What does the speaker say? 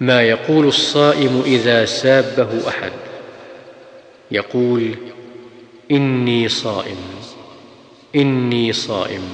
ما يقول الصائم إذا سابه أحد. يقول إني صائم إني صائم.